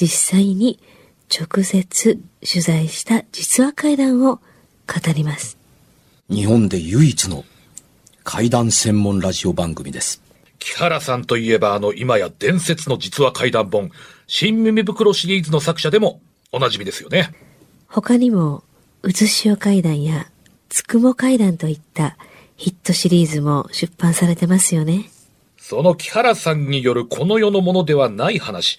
実際に直接取材した実話怪談を語ります。日本で唯一の怪談専門ラジオ番組です。木原さんといえばあの今や伝説の実話怪談本、新耳袋シリーズの作者でもおなじみですよね。他にも、うずしお怪談やつくも怪談といったヒットシリーズも出版されてますよね。その木原さんによるこの世のものではない話、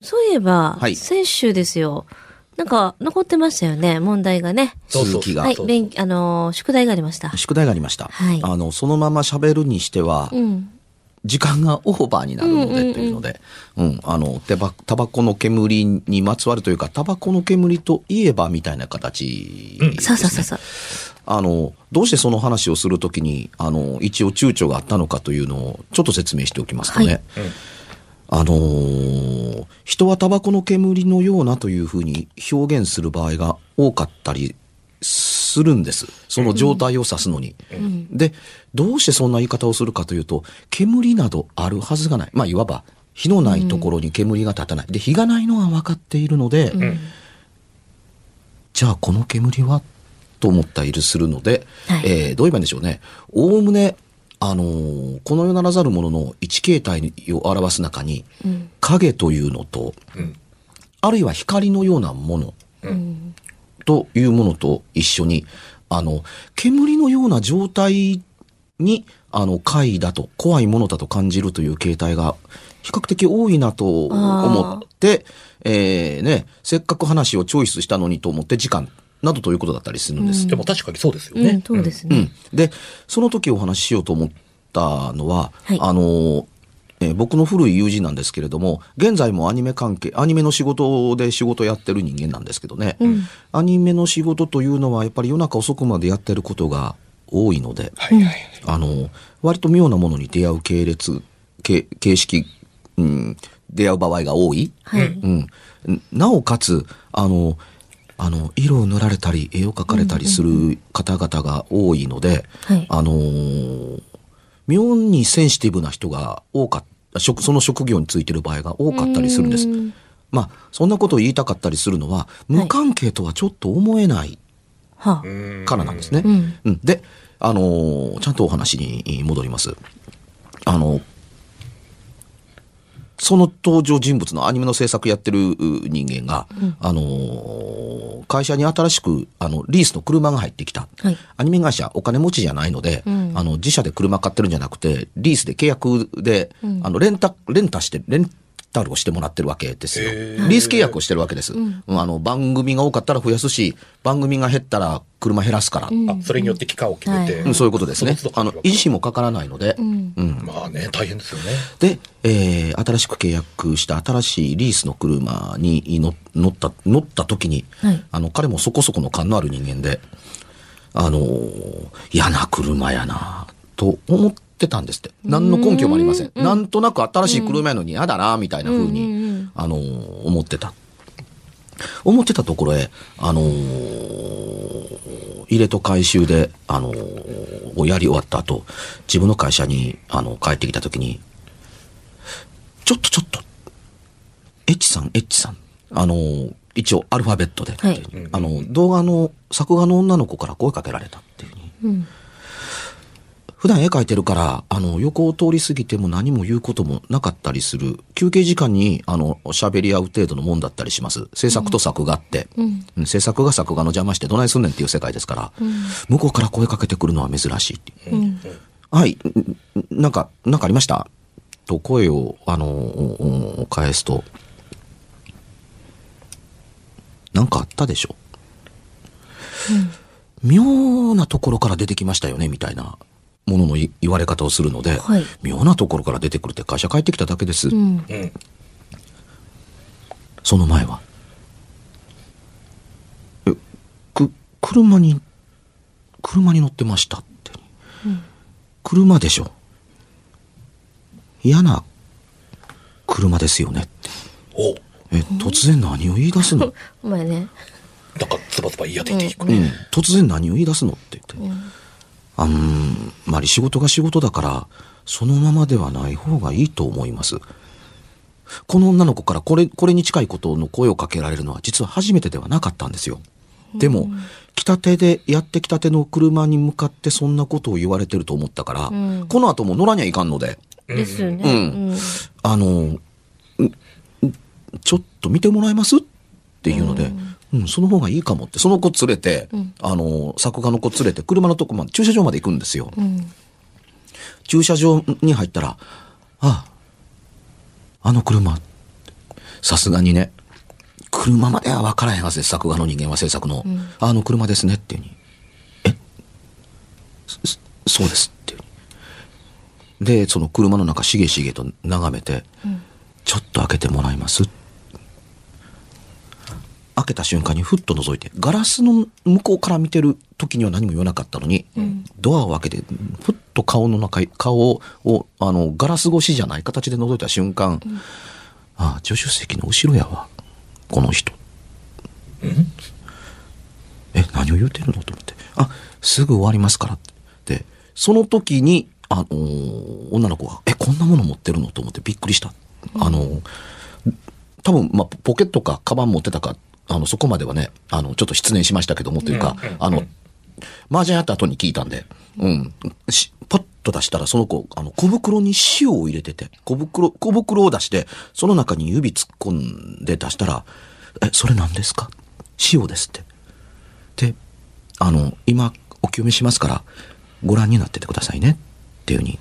そういえば、はい先週ですよ。なんか残ってましたよね、問題がね。そうそう続きがはい、勉、あのー宿題がありました。宿題がありました。はいあの、そのまま喋るにしては、うん。時間がオーバーになるのでというので、うん、あの、タバタバコの煙にまつわるというか、タバコの煙といえばみたいな形ですね。そうそうそうそう。あの、どうしてその話をするときに、あの、一応躊躇があったのかというのをちょっと説明しておきますとね。はいあのー人はタバコの煙のようなというふうに表現する場合が多かったりするんです。その状態を指すのに。で、どうしてそんな言い方をするかというと、煙などあるはずがない。まあ、いわば、火のないところに煙が立たない。で、火がないのは分かっているので、じゃあこの煙は？と思ったりするので、はいえーどう言えばいいんでしょうね。おおむね、あのーこの世ならざるものの一形態を表す中に、影というのと、ん。あるいは光のようなもの、というものと一緒に、あの、煙のような状態に、あの、怪だと、怖いものだと感じるという形態が、比較的多いなと思って、えーね、せっかく話をチョイスしたのにと思って時間などということだったりするんです。でも確かにそうですよねうん、。そうですねうん。。で、その時お話ししようと思ったのは、はいあの、えー僕の古い友人なんですけれども、現在もアニメ関係、アニメの仕事で仕事やってる人間なんですけどね、アニメの仕事というのはやっぱり夜中遅くまでやってることが多いので、はいはい。あの、割と妙なものに出会う系列、形形式、うん、出会う場合が多い。はい。うん。なおかつ、あの、あの、色を塗られたり、絵を描かれたりする方々が多いので、はいあのー妙にセンシティブな人が多かった、職その職業についてる場合が多かったりするんです。まあ、そんなことを言いたかったりするのは、無関係とはちょっと思えないはあ。からなんですね。うんうんで、あのーちゃんとお話に戻ります。あの、その登場人物のアニメの制作やってるう人間が、あのー会社に新しく、あの、リースの車が入ってきた。はい。アニメ会社、お金持ちじゃないので、あの、自社で車買ってるんじゃなくて、リースで契約で、あの、レンタ、レンタして、レンタルをしてもらってるわけですよ。リース契約をしてるわけです。うんあの、番組が多かったら増やすし、番組が減ったら車減らすから。あ、それによって期間を決めて。うんそういうことですねあの、維持費もかからないので。うんまあね、大変ですよね。で、えー新しく契約した新しいリースの車に乗乗った、乗った時に、はいあの、彼もそこそこの勘のある人間で、あのー嫌な車やなと思ってたんですって。何の根拠もありません。なんとなく新しい車やのに嫌だなみたいな風に、あのー思ってた。思ってたところへ、あのー入れと回収で、あのーをやり終わった後、自分の会社に、あの、帰ってきた時に、ちょっとちょっと、エッチさん、エッチさん。あのー一応アルファベットで、はいあの、動画の、作画の女の子から声かけられたっていうふうに。普段絵描いてるから、あの、横を通り過ぎても何も言うこともなかったりする。休憩時間に、あの、喋り合う程度のもんだったりします。制作と作画って。うん。制作が作画の邪魔してどないすんねんっていう世界ですから、向こうから声かけてくるのは珍しいって。いう。はい、んなんか、なんかありました？と声を、あの、返すと、なんかあったでしょ、妙なところから出てきましたよね、みたいなもののい言われ方をするので、はい妙なところから出てくるって会社帰ってきただけです。うん。うん。その前は。え、く、車に、車に乗ってましたって。車でしょ。嫌な車ですよねって。おえ、突然何を言い出すの？お前ね。なんかズバズバ言い当てていくね。うん、突然何を言い出すのって言って。あんまり仕事が仕事だから、そのままではない方がいいと思います。この女の子からこれ、これに近いことの声をかけられるのは実は初めてではなかったんですよ。でも、来たてで、やってきたての車に向かってそんなことを言われてると思ったから、ん。この後も乗らにはいかんので、ですよね。うん。あの、んんちょっと見てもらえます？っていうので、うん、その方がいいかもって、その子連れて、あの、作家の子連れて、車のとこまで、駐車場まで行くんですよ。うん。駐車場に入ったら、ああ、あの車、さすがにね、車までは分からへんはずです、作画の人間は制作の。あの車ですねっていうに。えそそうですっていうに。で、その車の中しげしげと眺めて、ちょっと開けてもらいます開けた瞬間にふっと覗いて、ガラスの向こうから見てる時には何も言わなかったのに、ドアを開けて、ふっと顔の中、顔を、あの、ガラス越しじゃない形で覗いた瞬間、ああ、助手席の後ろやわ。この人。え、何を言うてるの？と思って。あ、すぐ終わりますからって。で、その時に、あのー女の子が、え、こんなもの持ってるの？と思ってびっくりした。あのー多分、まあ、ポケットか、カバン持ってたか、あの、そこまではね、あの、ちょっと失念しましたけども、というか、あの、麻雀やった後に聞いたんで、うん。しパッと出したら、その子、あの、小袋に塩を入れてて、小袋、小袋を出して、その中に指突っ込んで出したら、え、それ何ですか？塩ですって。で、あの、今、お清めしますから、ご覧になっててくださいね。っていうふうに、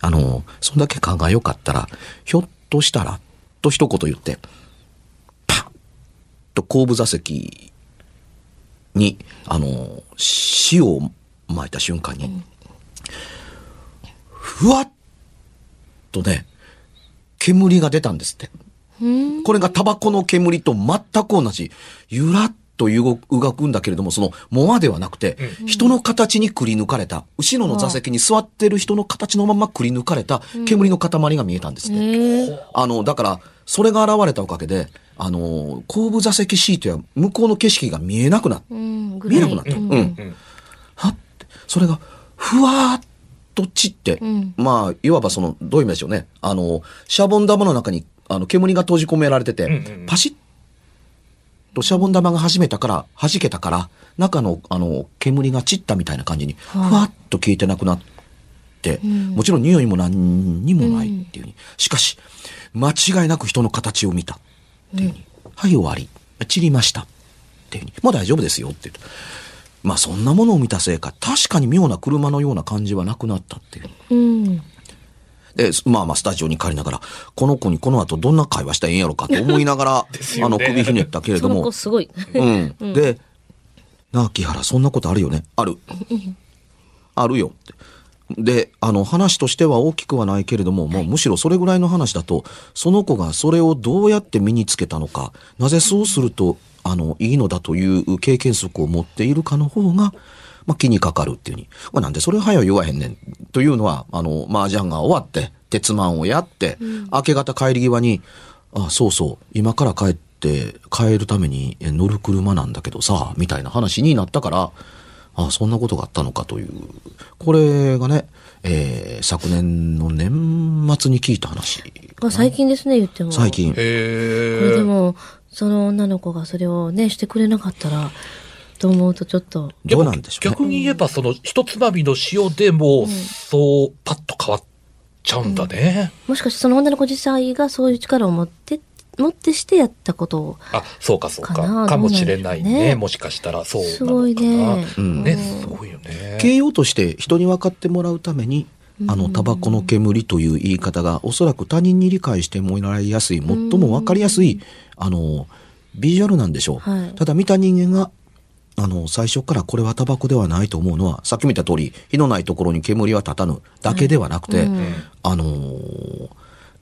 あの、そんだけ考えよかったら、ひょっとしたら、と一言言って、と後部座席に、あの、塩を撒いた瞬間に、ふわっとね、煙が出たんですって。これがタバコの煙と全く同じ、ゆらっと動く動くんだけれども、その、モアではなくて、人の形にくり抜かれた、後ろの座席に座ってる人の形のままくり抜かれた煙の塊が見えたんですって。ええあの、だから、それが現れたおかげで、あの、後部座席シートや向こうの景色が見えなくなった。うん。見えなくなった。うん。うん。はって、それが、ふわーっと散って、んまあ、いわばその、どういう意味でしょうね。あの、シャボン玉の中に、あの、煙が閉じ込められてて、パシッとシャボン玉が弾めたから、弾けたから、中の、あの、煙が散ったみたいな感じに、ふわっと消えてなくなって、もちろん匂いも何にもないっていうふうに。しかし、間違いなく人の形を見たっていうふうに。はい、終わり。散りました。っていうふうに。もう大丈夫ですよって言って。まあそんなものを見たせいか、確かに妙な車のような感じはなくなったっていう。うん。で、まあまあスタジオに帰りながら、この子にこの後どんな会話したらええんやろかと思いながら、ねあの首ひねったけれどもその子、すごい。うん。で、なあ、木原、そんなことあるよねある。あるよって。で、あの、話としては大きくはないけれども、もうむしろそれぐらいの話だと、その子がそれをどうやって身につけたのか、なぜそうすると、あの、いいのだという経験則を持っているかの方が、まあ、気にかかるっていうに。まあ、なんでそれ早い言わへんねん。というのは、あの、麻雀が終わって、鉄マンをやって、明け方帰り際に、あ、そうそう、今から帰って、帰るためにえ乗る車なんだけどさ、みたいな話になったから、あ、そんなことがあったのかという。これがね、えー昨年の年末に聞いた話。あ最近ですね、言っても。最。近。これ。でも、その女の子がそれをね、してくれなかったら、と思うとちょっと。どうなんでしょうね。逆に言えば、その、一つまみの塩でも、そう、パッと変わっちゃうんだね。もしかしてその女の子自体がそういう力を持って、持ってしてやったことを。あ、そうかそうか。かもしれないね。ねもしかしたら、そうなのかな。すごいねうんね、すごいよね。形容として人に分かってもらうために、あの、タバコの煙という言い方が、おそらく他人に理解してもらいやすい、最も分かりやすい、あの、ビジュアルなんでしょう。はいただ見た人間が、あの、最初からこれはタバコではないと思うのは、さっき見た通り、火のないところに煙は立たぬだけではなくて、あのー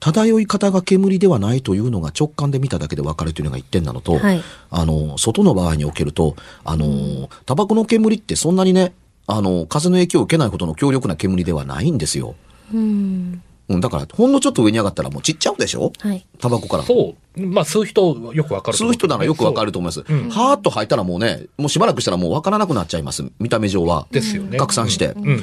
漂い方が煙ではないというのが直感で見ただけで分かるというのが一点なのと、はいあの、外の場合におけると、あの、タバコの煙ってそんなにね、あの、風の影響を受けないほどの強力な煙ではないんですよ。うん。うん、だから、ほんのちょっと上に上がったらもう散っちゃうでしょ？はい。タバコから。そう。まあ、吸う人よくわかると思吸う人ならよくわかると思います。うんはーっと吐いたらもうね、もうしばらくしたらもうわからなくなっちゃいます。見た目上は。ですよね。拡散して。うんうん。う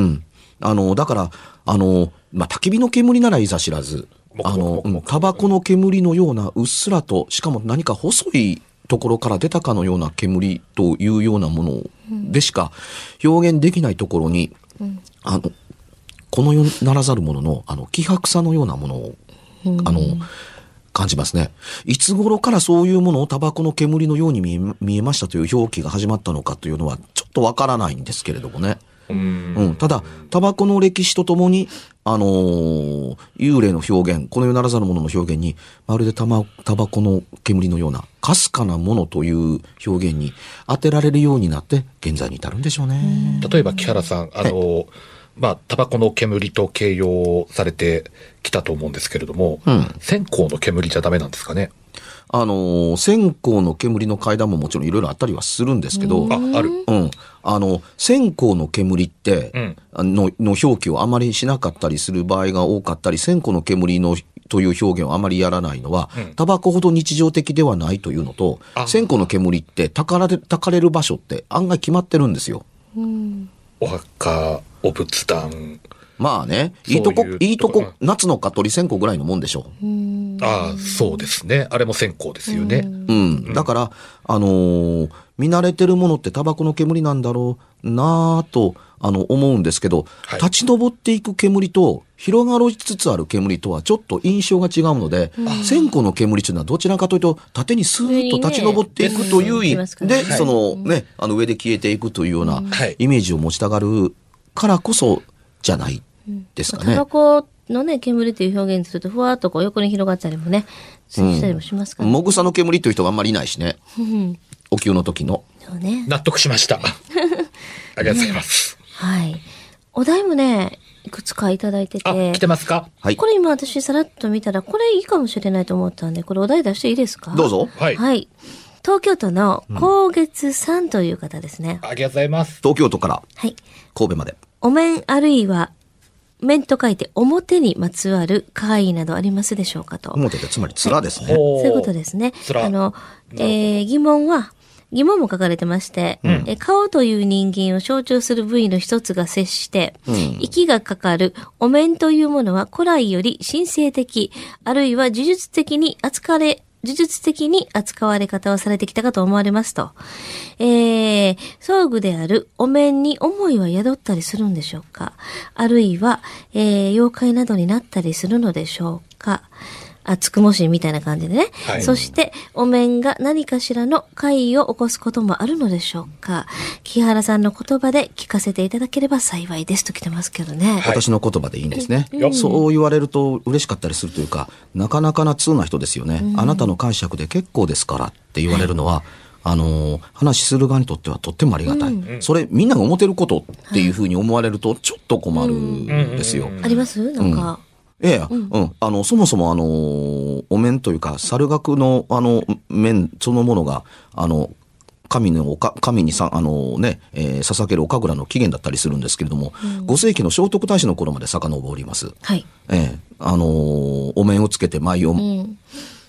ん。あの、だから、あの、まあ、焚き火の煙ならいざ知らず、あの、うんタバコの煙のようなうっすらと、しかも何か細いところから出たかのような煙というようなものでしか表現できないところに、あの、この世ならざるものの、あの、気迫さのようなものを、あの、感じますね。いつ頃からそういうものをタバコの煙のように見え見えましたという表記が始まったのかというのはちょっとわからないんですけれどもね。うんうん、ただ、タバコの歴史とともに、あのー幽霊の表現、この世ならざるものの表現に、まるでタバタバコの煙のような、かすかなものという表現に当てられるようになって、現在に至るんでしょうね。例えば木原さん、あの、まあ、タバコの煙と形容されてきたと思うんですけれども、うん線香の煙じゃダメなんですかね？あのー線香の煙の階段ももちろんいろいろあったりはするんですけど、あ、ある。うん。あの、線香の煙って、うんあの、の表記をあまりしなかったりする場合が多かったり、線香の煙のという表現をあまりやらないのは、うんタバコほど日常的ではないというのとあ、線香の煙ってたかられ、たかれる場所って案外決まってるんですよ。お墓、お仏壇。まあね、いいういとこ、いいとこ夏の蚊取り線香ぐらいのもんでしょう。ああ、そうですね。あれも線香ですよね。うん。だから、あのー見慣れてるものってタバコの煙なんだろうなぁと、あの、思うんですけど、はい立ち上っていく煙と、広がりつつある煙とはちょっと印象が違うので、線香の煙というのはどちらかというと、縦にスーッと立ち上っていくという意味で、はいそのね、あの上で消えていくというようなはいイメージを持ちたがるからこそじゃないですかねタバ。コのね、煙っていう表現すると、ふわっとこう横に広がったりもね、したりもしますからね。もぐさの煙という人があんまりいないしね。うんお灸の時の。そうね。納得しました。ありがとうございます。はい。お題もね、いくつかいただいてあ、て来。てますか？はいこ。れ今私さらっと見たら、これいいかもしれないと思ったんで、これお題出していいですか？どう。ぞ。はい。はい。東京都の高月さんという方ですね。ありがとうございます。東京都からはい。神戸まで。お面あるいは、面と書いて表にまつわる会議などありますでしょうかと。表でつまり面ですね。そそういうことですね。面あの、えー疑問は、疑問も書かれてまして、え顔という人間を象徴する部位の一つが接して、うん息がかかるお面というものは古来より神聖的、あるいは呪術的に扱われ、呪術的に扱われ方をされてきたかと思われますと。えー、装具であるお面に思いは宿ったりするんでしょうか？あるいは、えー、妖怪などになったりするのでしょうか？あ、つくもしみたいな感じでね。はいそして、お面が何かしらの怪異を起こすこともあるのでしょうか木原さんの言葉で聞かせていただければ幸いですと来てますけどね。はい私の言葉でいいんですね、うんそう言われると嬉しかったりするというか、なかなかな通な人ですよね。あなたの解釈で結構ですからって言われるのは、あのー話する側にとってはとってもありがたい。それみんなが思ってることっていうふうに思われるとちょっと困るんですよ。うんあります？なんか。いやいや、うん、あの、そもそもあのーお面というか、猿楽のあの、面そのものが、あの、神のおか、神にさ、あのね、えー捧げるお神楽の起源だったりするんですけれども、5世紀の聖徳太子の頃まで遡ります。はい。ええあのーお面をつけて舞を、うん。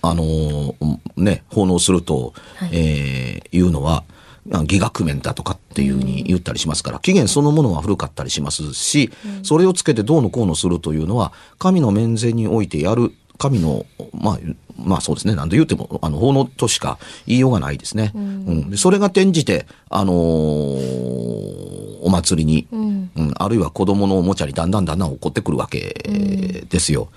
あのーね、奉納すると、はいえーいうのは、あ戯楽面だとかっていうふうに言ったりしますから、起源そのものは古かったりしますし、それをつけてどうのこうのするというのは、神の面前においてやる、神の、まあ、まあそうですね。なんで言うても、あの、法のとしか言いようがないですね。うん。でそれが転じて、あのーお祭りに、うん。うん、あるいは子供のおもちゃにだんだんだんだん起こってくるわけですよ。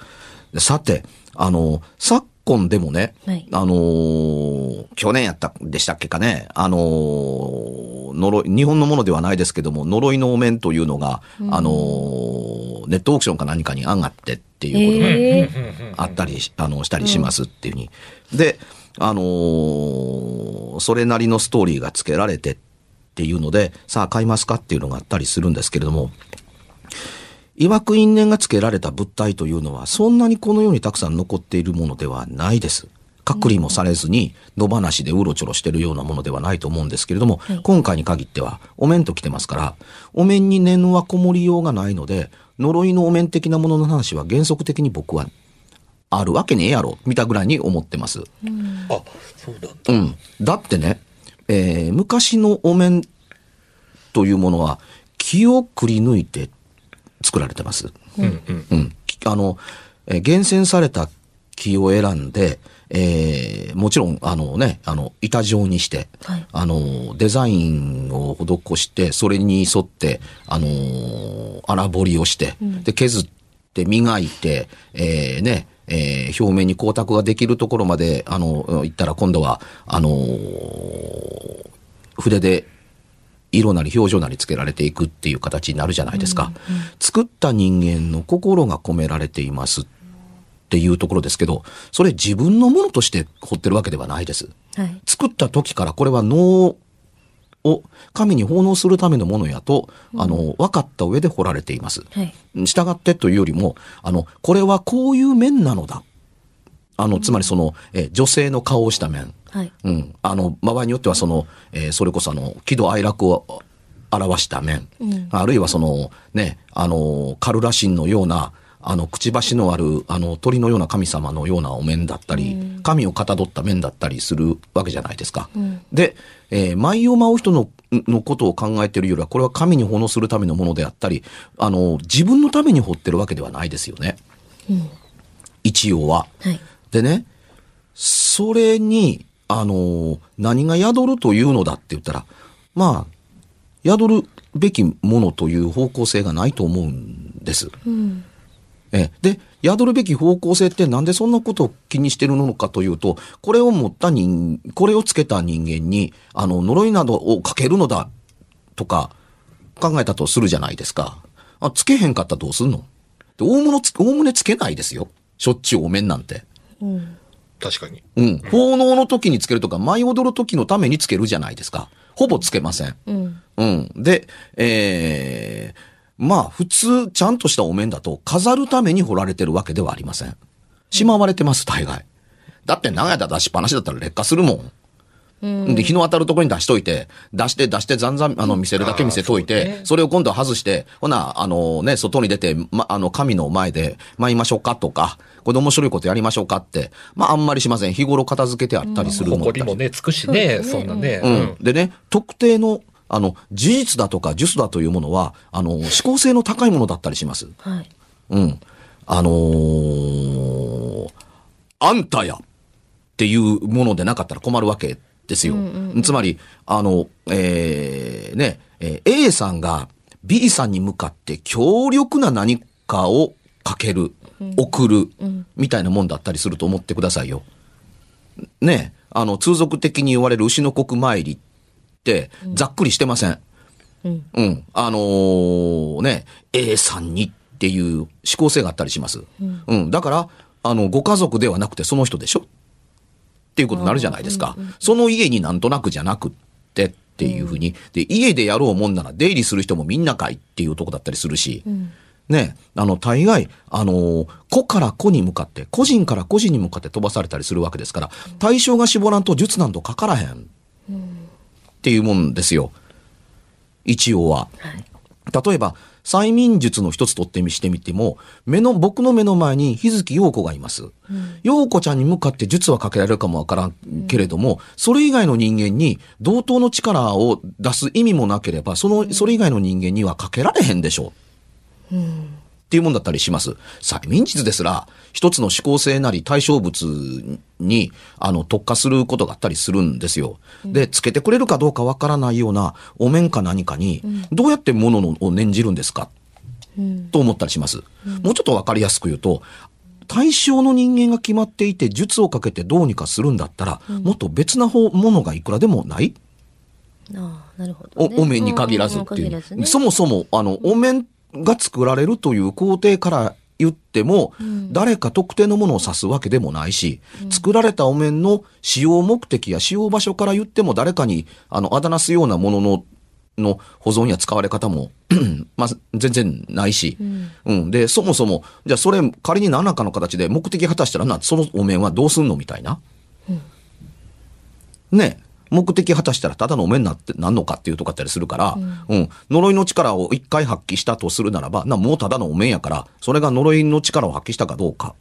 でさて、あの、昨今でもね、はい。あのー去年やったでしたっけかね、あのー呪い、日本のものではないですけども、呪いのお面というのが、あのーネットオークションか何かに上がってっていうことがええあったりし、あの、したりしますっていうふうに。で、あのーそれなりのストーリーが付けられてっていうので、さあ買いますかっていうのがあったりするんですけれども、曰く因縁が付けられた物体というのは、そんなにこの世にたくさん残っているものではないです。隔離もされずに、野放しでうろちょろしてるようなものではないと思うんですけれども、はい今回に限っては、お面と来てますから、お面に念はこもりようがないので、呪いのお面的なものの話は原則的に僕はあるわけねえやろ、見たぐらいに思ってます。あ、そうだ。うん。だってね、えー昔のお面というものは木をくり抜いて作られてます。うんうん。うん。きあの、えー厳選された木を選んで、えーもちろん、あのね、あの、板状にして、はいあの、デザインを施して、それに沿って、あの、荒彫りをして、で、削って磨いて、えーね、えー表面に光沢ができるところまで、あの、行ったら今度は、あの筆で色なり表情なりつけられていくっていう形になるじゃないですか。作った人間の心が込められていますっていうところですけど、それ自分のものとして彫ってるわけではないです。はい。作った時からこれは能を神に奉納するためのものやと、あの、分かった上で彫られています。はい。従ってというよりも、あの、これはこういう面なのだ。あの、つまりその、え女性の顔をした面。はい。うん。あの、場合によってはその、えーそれこそあの、喜怒哀楽を表した面。うんあるいはその、ね、あの、カルラ神のような、あの、くちばしのある、あの、鳥のような神様のようなお面だったり、神をかたどった面だったりするわけじゃないですか。んで、えー舞を舞う人の、のことを考えているよりは、これは神に奉納するためのものであったり、あの、自分のために彫ってるわけではないですよね。一応は。はい。でね、それに、あの、何が宿るというのだって言ったら、まあ、宿るべきものという方向性がないと思うんです。うん。えで、宿るべき方向性ってなんでそんなことを気にしてるのかというと、これを持った人、これをつけた人間に、あの、呪いなどをかけるのだ、とか、考えたとするじゃないですか。あ、つけへんかったらどうすんの？で、大物つ、大胸つけないですよ。しょっちゅうお面なんて。うん。確かに。うん。奉納の時につけるとか、舞い踊る時のためにつけるじゃないですか。ほぼつけません。うん。うん。で、えー、まあ、普通、ちゃんとしたお面だと、飾るために彫られてるわけではありません。しまわれてます、大概。だって長い間出しっぱなしだったら劣化するもん。で、日の当たるところに出しといて、出して出してざんざん、あの、見せるだけ見せといて、そうねそれを今度は外して、ほな、あのね、外に出て、ま、あの、神の前で舞いましょうかとか、これ面白いことやりましょうかって、まあ、あんまりしません。日頃片付けてあったりするものだったり誇りもね、つくしね、そねそんなね。うん。でね、特定の、あの、事実だとか術だというものは、あの、思考性の高いものだったりします。はい。うん。あのーあんたやっていうものでなかったら困るわけですよ。つまり、あの、えーね、えー A さんが B さんに向かって強力な何かをかける、送る、みたいなもんだったりすると思ってくださいよ。ね、あの、通俗的に言われる牛の国参りって、ざっくりしてません。うん。うん。あのーね、A さんにっていう思考性があったりします。うん。だから、あの、ご家族ではなくてその人でしょっていうことになるじゃないですか。その家になんとなくじゃなくってっていうふうに。で、家でやろうもんなら出入りする人もみんなかいっていうとこだったりするし。ね、あの、大概、あのー子から子に向かって、個人から個人に向かって飛ばされたりするわけですから、対象が絞らんと術なんとかからへん。っていうもんですよ。一応は。例えば、催眠術の一つ取ってみしてみても、目の、僕の目の前に日月陽子がいます。陽子ちゃんに向かって術はかけられるかもわからんけれども、それ以外の人間に同等の力を出す意味もなければ、その、それ以外の人間にはかけられへんでしょう。ってっていうもんだったりします。催眠術ですら、一つの思考性なり対象物に、あの、特化することがあったりするんですよ。で、つけてくれるかどうかわからないようなお面か何かに、どうやって物のを念じるんですか？と思ったりします。もうちょっとわかりやすく言うと、対象の人間が決まっていて、術をかけてどうにかするんだったら、もっと別な方ものがいくらでもないああ、なるほど、おね。お面に限らずっていう。そもそも、あの、お面が作られるという工程から言っても、誰か特定のものを指すわけでもないし、作られたお面の使用目的や使用場所から言っても誰かに、あの、あだなすようなものの、の保存や使われ方も、まあ、全然ないし、うん、で、そもそも、じゃあそれ仮に何らかの形で目的果たしたらな、そのお面はどうすんのみたいな。ね目的果たしたらただのお面になって、なんのかっていうとこあったりするから、うん、呪いの力を一回発揮したとするならば、な、もうただのお面やから、それが呪いの力を発揮したかどうか。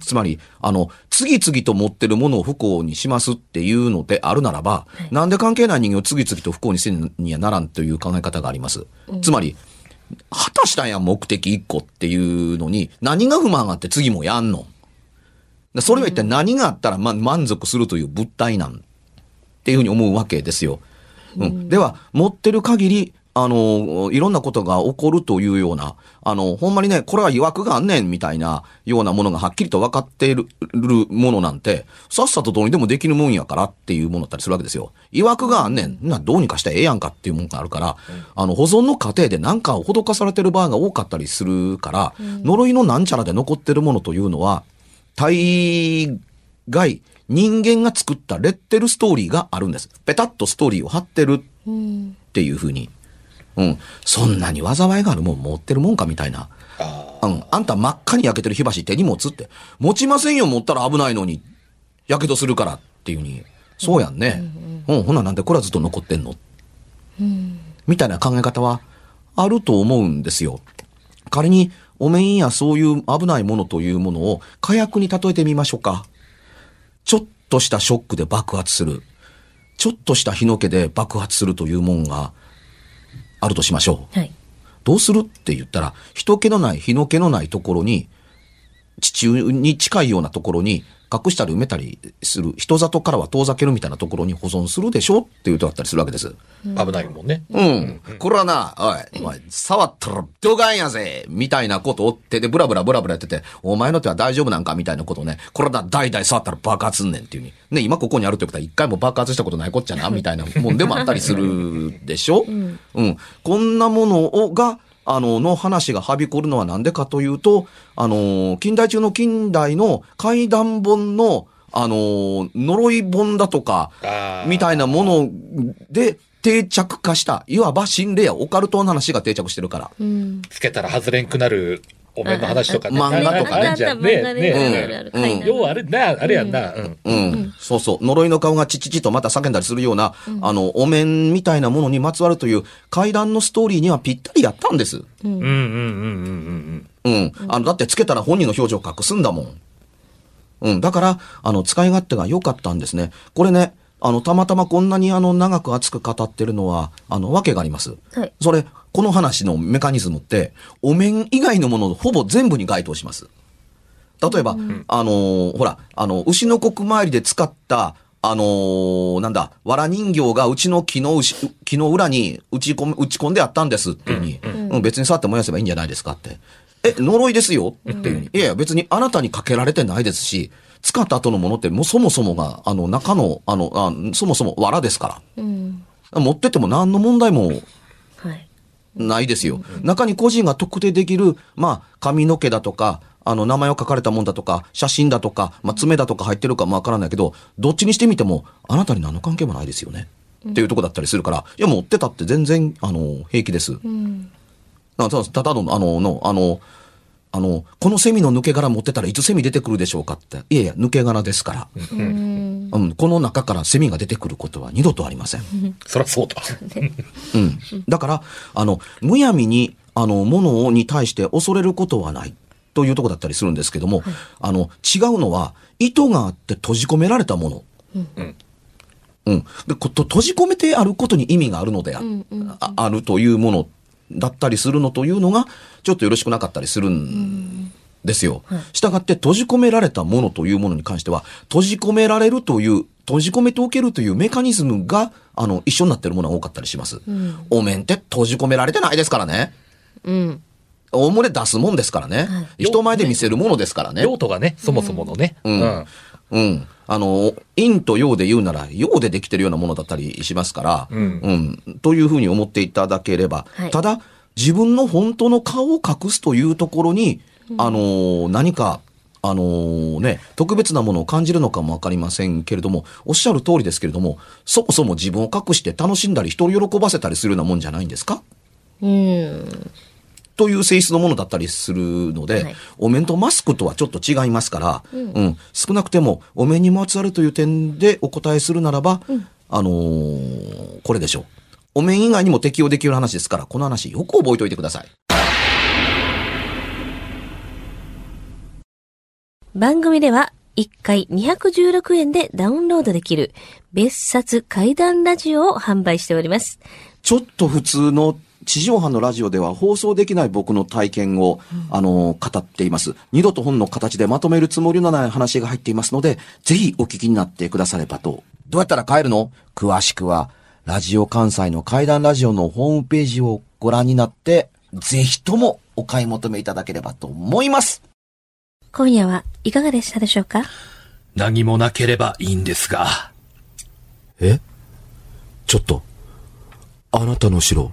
つまり、あの、次々と持ってるものを不幸にしますっていうのであるならば、なんで関係ない人間を次々と不幸にせんにはならんという考え方があります。つまり、果たしたんや目的一個っていうのに、何が不満があって次もやんの？だそれは一体何があったら、ま、満足するという物体なんっていうふうに思うわけですよ。うん。では、持ってる限り、あの、いろんなことが起こるというような、あの、ほんまにね、これは曰くがあんねんみたいなようなものがはっきりと分かっているものなんて、さっさとどうにでもできるもんやからっていうものだったりするわけですよ。曰くがあんねん。な、どうにかしたらええやんかっていうもんがあるから、あの、保存の過程で何かを施されてる場合が多かったりするから、呪いのなんちゃらで残ってるものというのは、大概、人間が作ったレッテルストーリーがあるんです。ペタッとストーリーを貼ってるっていうふうに。うん。そんなに災いがあるもん持ってるもんかみたいな。うん。あんた真っ赤に焼けてる火箸手に持つって。持ちませんよ、持ったら危ないのに。やけどするからっていうふうに。そうやんね。うん、ほななんでこれはずっと残ってんの？みたいな考え方はあると思うんですよ。仮に、お面やそういう危ないものというものを火薬に例えてみましょうか。ちょっとしたショックで爆発する。ちょっとした火の気で爆発するというもんがあるとしましょう。はい。どうするって言ったら、人気のない、火の気のないところに、地中に近いようなところに隠したり埋めたりする、人里からは遠ざけるみたいなところに保存するでしょっていうとだったりするわけです。危ないもんね。うん。これはな、おい、お前、触ったらどがんやぜみたいなことを手でブラブラブラブラやってて、お前の手は大丈夫なんかみたいなことをね、これはな、代々触ったら爆発すんねんっていうに。ね、今ここにあるってことは一回も爆発したことないこっちゃなみたいなもんでもあったりするでしょ？うん。こんなものをが、あの、の話がはびこるのはなんでかというと、あの、近代中の近代の怪談本の、あの、呪い本だとかみたいなもので定着化した、いわば心霊やオカルトの話が定着してるから。うん。つけたら外れんくなるお面の話とかね。漫画とかねじゃんね。ねうん階段要はあれ、な、あれやんな。うん。うん。そうそう。呪いの顔がチチチとまた叫んだりするような、あの、お面みたいなものにまつわるという怪談のストーリーにはぴったりやったんです。うんうんうんうんうんうん。あの、だってつけたら本人の表情を隠すんだもん。うん。だから、あの、使い勝手が良かったんですね。これね、あの、たまたまこんなにあの、長く熱く語ってるのは、あの、わけがあります。はい。それ、この話のメカニズムって、お面以外のもののほぼ全部に該当します。例えば、あのーほら、あの、牛の国参りで使った、あのーなんだ、藁人形がうちの木の牛、木の裏に打ち込め、打ち込んであったんですっていうふうに、うん別に触って燃やせばいいんじゃないですかって。え、呪いですよっていうふうに。いやいや、別にあなたにかけられてないですし、使った後のものってもうそもそもが、あの、中の、あの、あそもそも藁ですから。うん。持ってっても何の問題もはい。ないですよ。中に個人が特定できる、まあ、髪の毛だとか、あの、名前を書かれたもんだとか、写真だとか、まあ、爪だとか入ってるかもわからないけど、どっちにしてみても、あなたに何の関係もないですよね。っていうとこだったりするから、いや、持ってたって全然、あの、平気です。うん。ただの、あの、の、あの、あの、このセミの抜け殻持ってたらいつセミ出てくるでしょうかって。いやいや、抜け殻ですから。うん。うん、この中からセミが出てくることは二度とありません。そりゃそうだ。うん。だから、あの、むやみに、あの、ものに対して恐れることはない。というとこだったりするんですけども、あの、違うのは、意図があって閉じ込められたもの。うん。うん。で、こと閉じ込めてあることに意味があるのであ,、ああるというものだったりするのというのが、ちょっとよろしくなかったりするんですよ。したがって閉じ込められたものというものに関しては、閉じ込められるという、閉じ込めておけるというメカニズムが、あの、一緒になってるものが多かったりします。お面って閉じ込められてないですからね。うん。大漏れ出すもんですからね。人前で見せるものですからね。用途がね、そもそものね。うんうんうん。あの、陰と陽で言うなら、陽でできてるようなものだったりしますから、うん。うん。というふうに思っていただければ、はい。ただ、自分の本当の顔を隠すというところに、あの、何か、あのね、特別なものを感じるのかもわかりませんけれども、おっしゃる通りですけれども、そもそも自分を隠して楽しんだり、人を喜ばせたりするようなもんじゃないんですか？うん。という性質のものだったりするので、はいお面とマスクとはちょっと違いますから、うん少なくてもお面にまつわるという点でお答えするならば、あのーこれでしょう。お面以外にも適用できる話ですから、この話よく覚えておいてください。番組では1回216円でダウンロードできる別冊怪談ラジオを販売しております。ちょっと普通の地上波のラジオでは放送できない僕の体験を、あのー語っています。二度と本の形でまとめるつもりのない話が入っていますので、ぜひお聞きになってくださればと。どうやったら帰るの？詳しくは、ラジオ関西の怪談ラジオのホームページをご覧になって、ぜひともお買い求めいただければと思います。今夜はいかがでしたでしょうか？何もなければいいんですが。え？ちょっと、あなたの後ろ、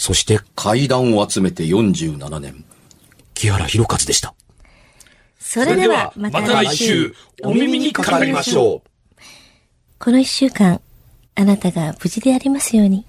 そして階段を集めて47年、木原博一でした。それではまた来週、お耳にかかりましょう。この一週間、あなたが無事でありますように。